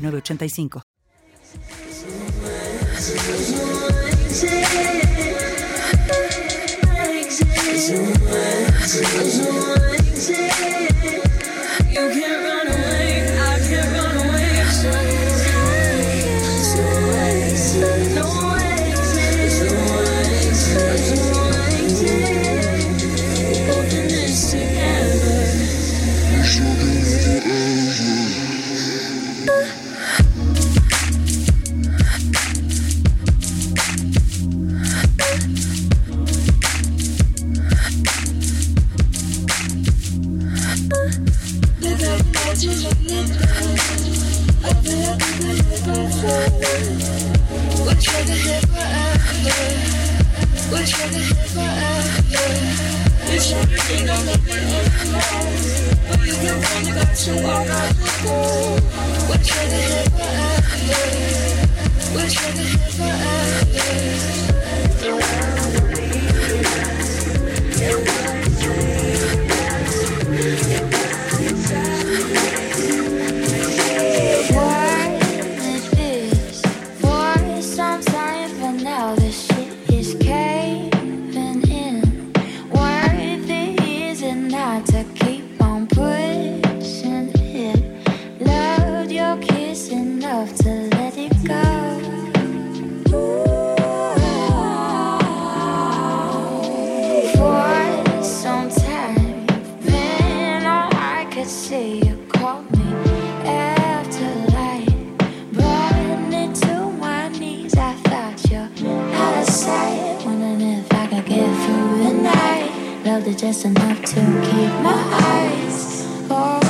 nove ochenta y cinco. keep my eyes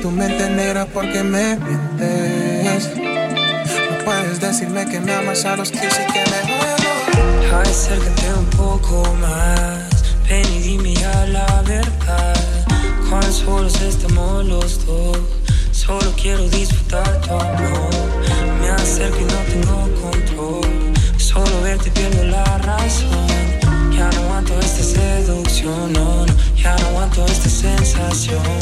tu mente negra porque me mientes. No puedes decirme que me amas a los que y que me muero. Acércate un poco más, ven y dime a la verdad. Cuán solos estamos los dos, solo quiero disfrutar tu amor. Acerco y no tengo control, solo verte pierdo la razón. Ya no aguanto esta seducción, no, no ya no aguanto esta sensación.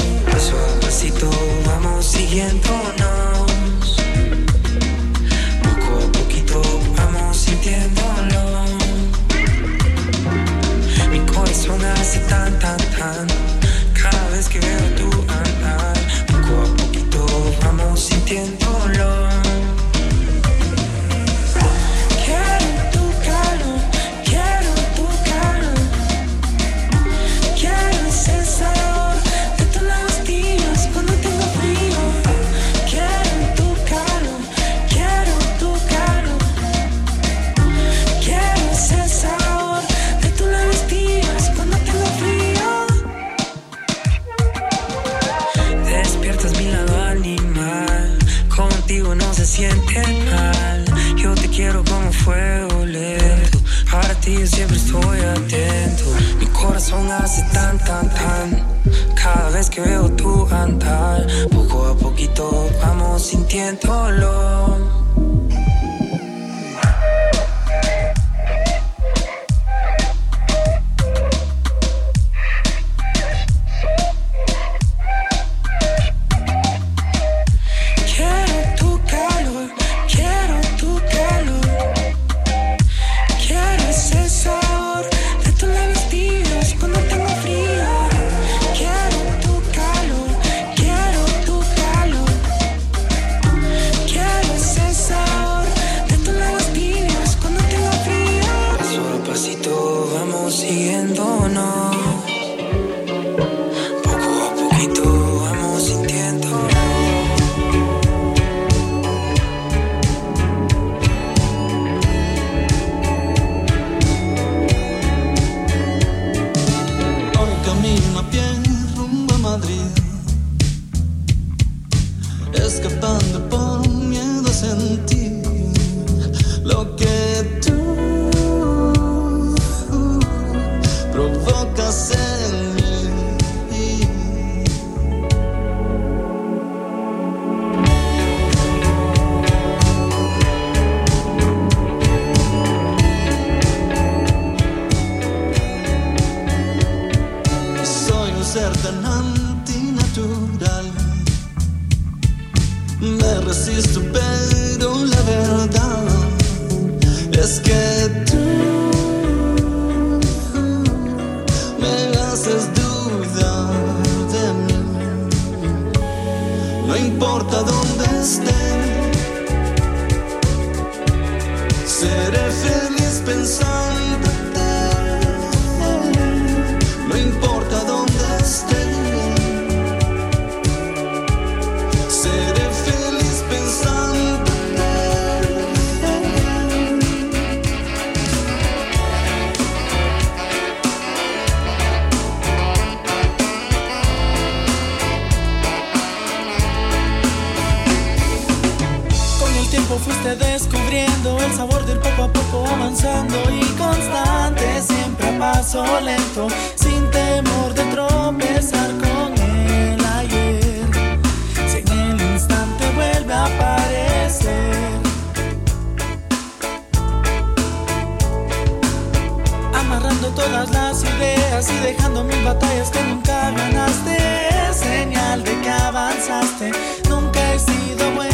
mask upon the board. Todas las ideas y dejando mil batallas que nunca ganaste. Señal de que avanzaste. Nunca he sido bueno.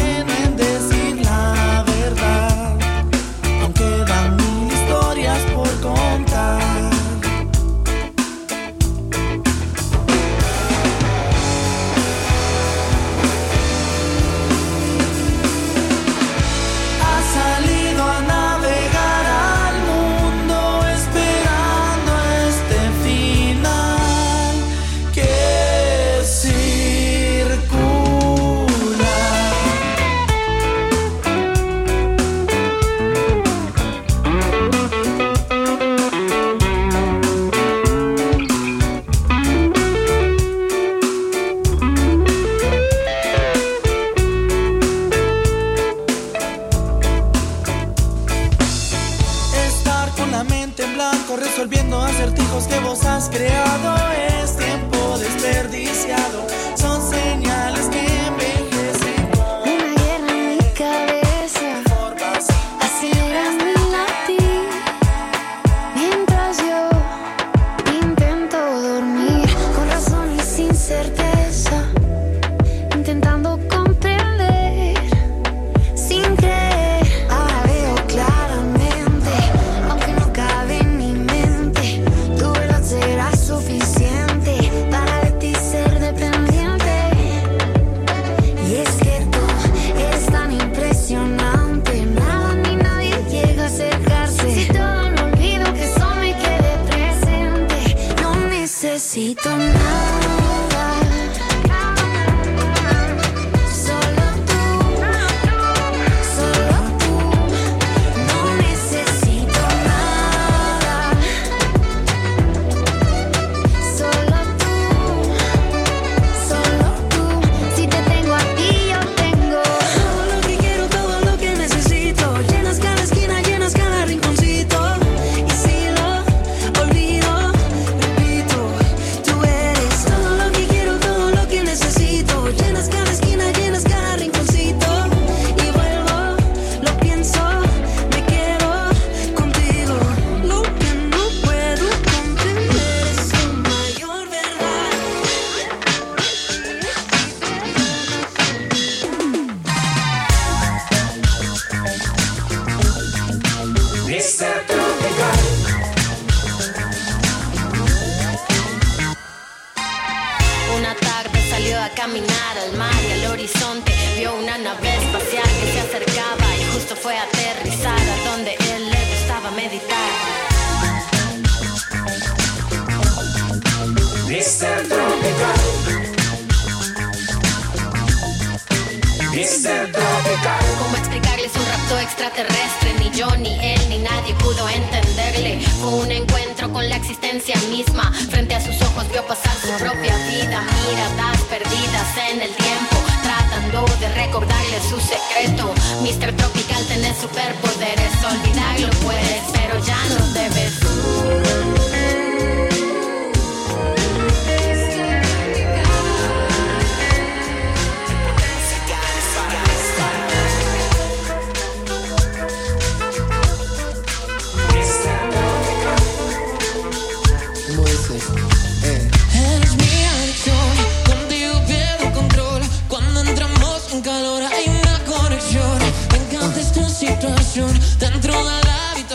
Ni yo, ni él, ni nadie pudo entenderle. Fue un encuentro con la existencia misma. Frente a sus ojos vio pasar su propia vida. Miradas perdidas en el tiempo. Tratando de recordarle su secreto. Mr. Tropical tiene superpoderes. Olvidarlo puedes, pero ya no debes.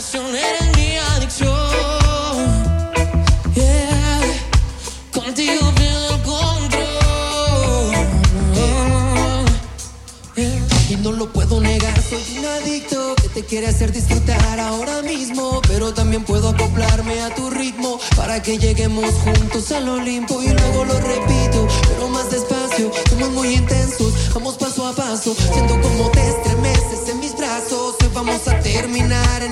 Habitación eres mi adicción. Yeah. Contigo pierdo control. Yeah. Y no lo puedo negar, soy un adicto que te quiere hacer disfrutar ahora mismo. Pero también puedo acoplarme a tu ritmo para que lleguemos juntos al Olimpo. Y luego lo repito, pero más despacio. Somos muy intensos, vamos paso a paso. Siento como te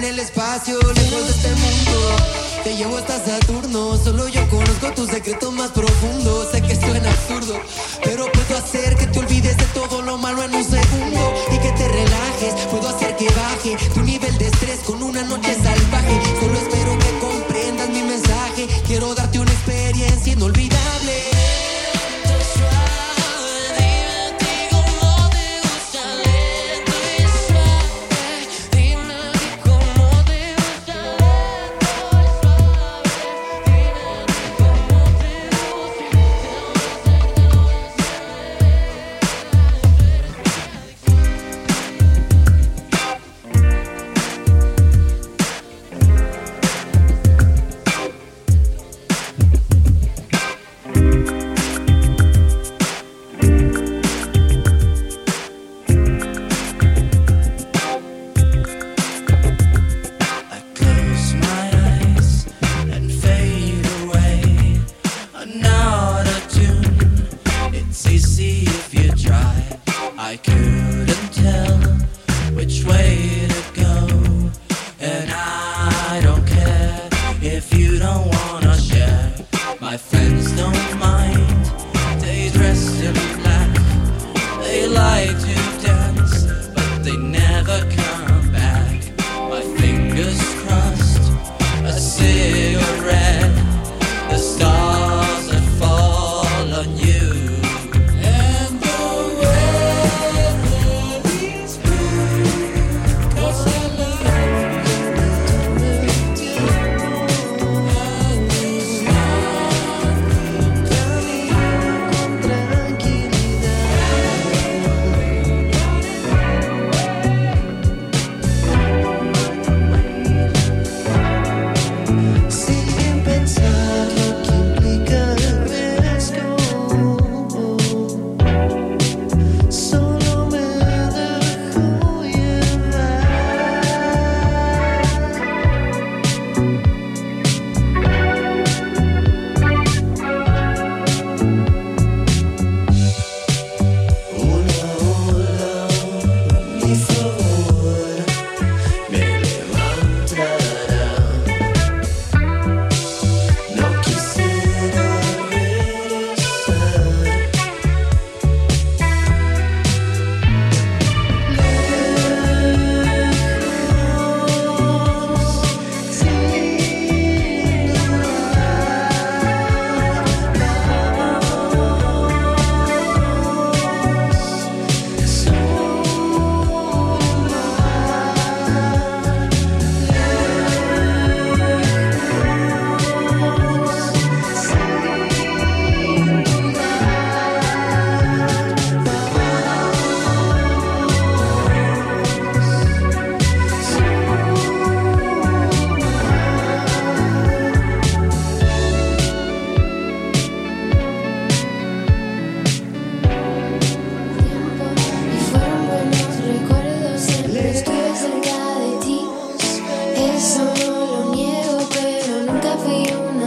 el espacio, lejos de este mundo. Te llevo hasta Saturno, solo yo conozco tus secretos más profundos. Sé que suena absurdo, pero puedo hacer que te olvides de todo lo malo en un segundo y que te relajes. Puedo hacer que baje tu nivel de estrés con una noche salvaje. Solo espero que comprendas mi mensaje. Quiero darte una experiencia inolvidable. like.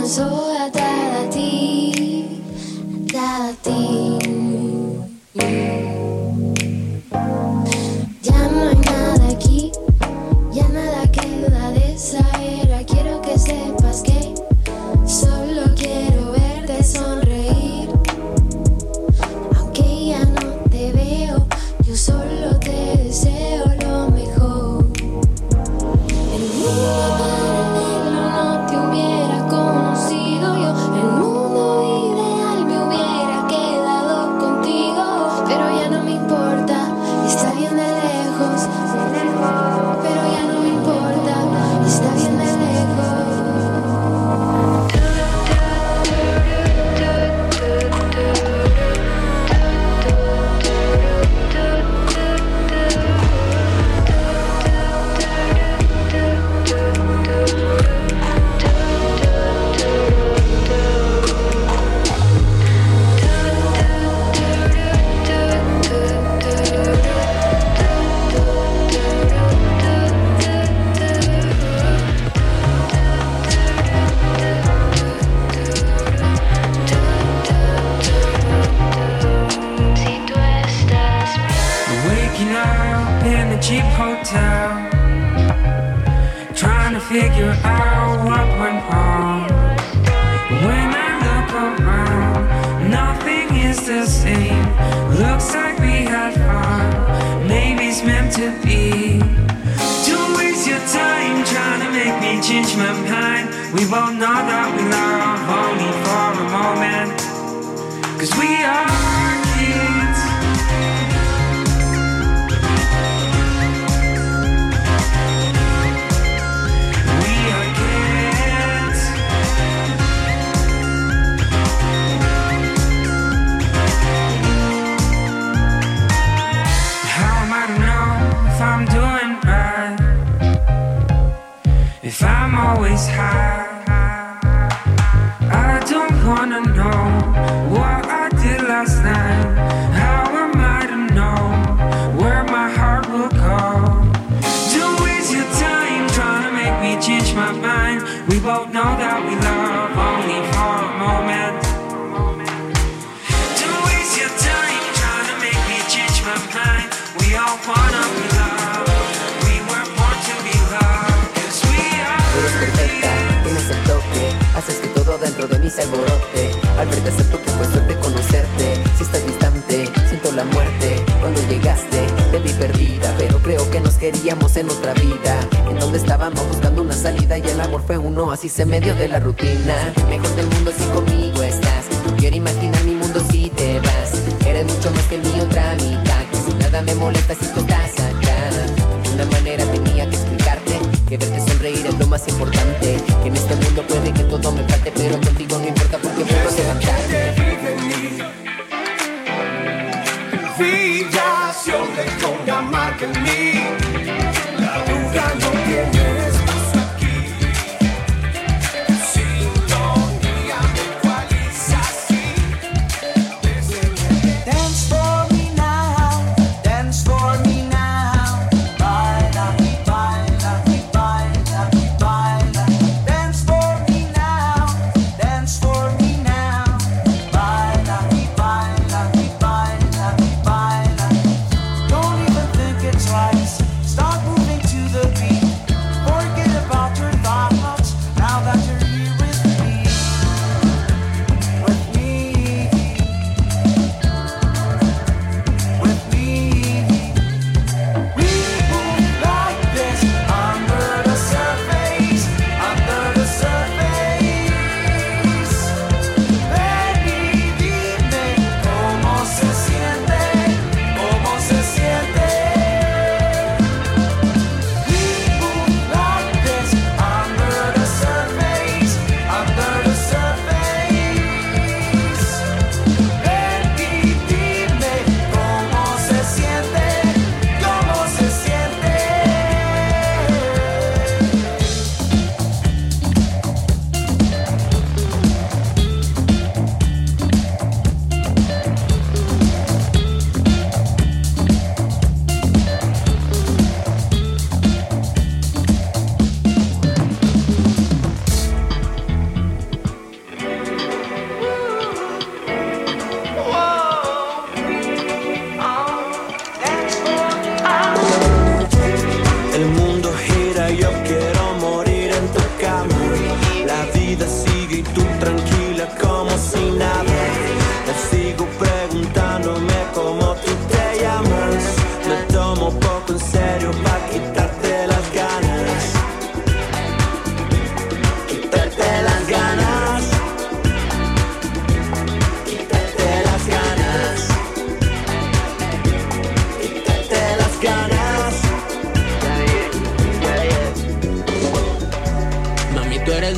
so both know that we love only for a moment. Cause we are kids. We are kids. How am I to know if I'm doing right? If I'm always high, se alborote. Al verte acepto que fue suerte conocerte. Si estás distante, siento la muerte. Cuando llegaste, te vi perdida, pero creo que nos queríamos en otra vida. En donde estábamos buscando una salida y el amor fue uno, así se medio de la rutina. Mejor del mundo si conmigo estás. No quiero imaginar mi mundo si te vas. Eres mucho más que mi otra mitad. Que si nada me molesta si tú acá. De una manera tenía que explicarte que verte sonreír es lo más importante. Que en este mundo puede que todo me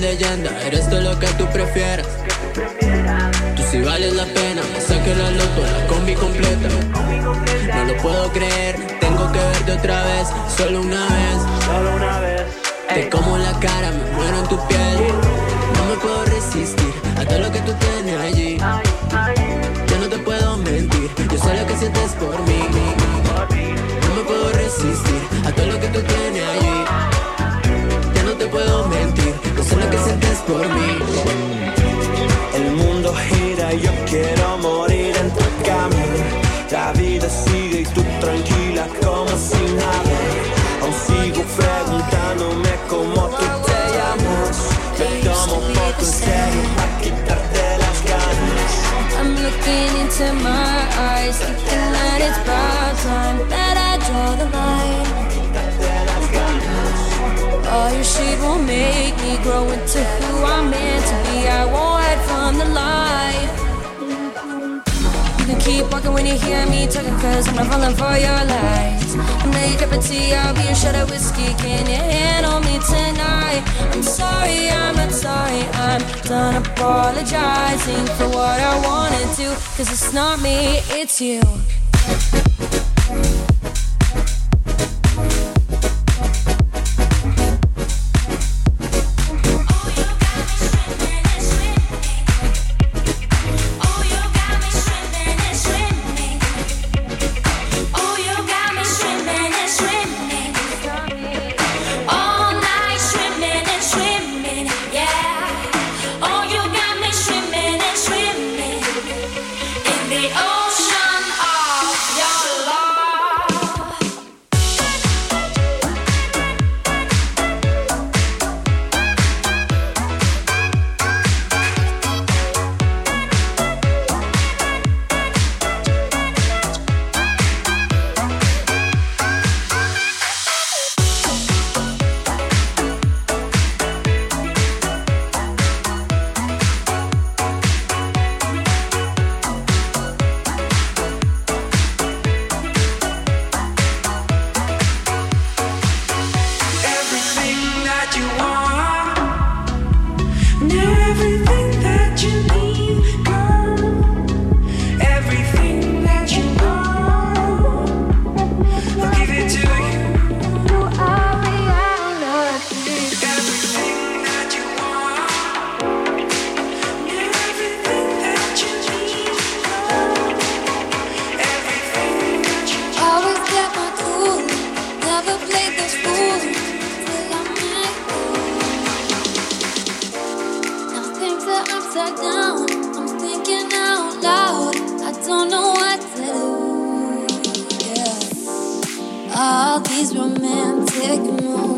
leyenda, eres todo lo que tú prefieras. Tú sí vales la pena, saque la loto, la combi completa. No lo puedo creer, tengo que verte otra vez, solo una vez. Solo una vez. Te como la cara, me muero en tu piel. No me puedo resistir a todo lo que tú tienes allí. Yo no te puedo mentir, yo sé lo que sientes por mí. No me puedo resistir a todo lo que tú tienes allí. Ya no te puedo mentir, sé lo que sientes por mí. El mundo gira yo quiero morir en tu cama. La vida sigue y tú grow into who I'm meant to be. I won't hide from the light. You can keep walking when you hear me talking, cause I'm not falling for your lies. I'm not your cup of tea, I'll be a shot of whiskey. Can you handle me tonight? I'm sorry, I'm not sorry. I'm done apologizing for what I wanted to, cause it's not me, it's you. These romantic moves.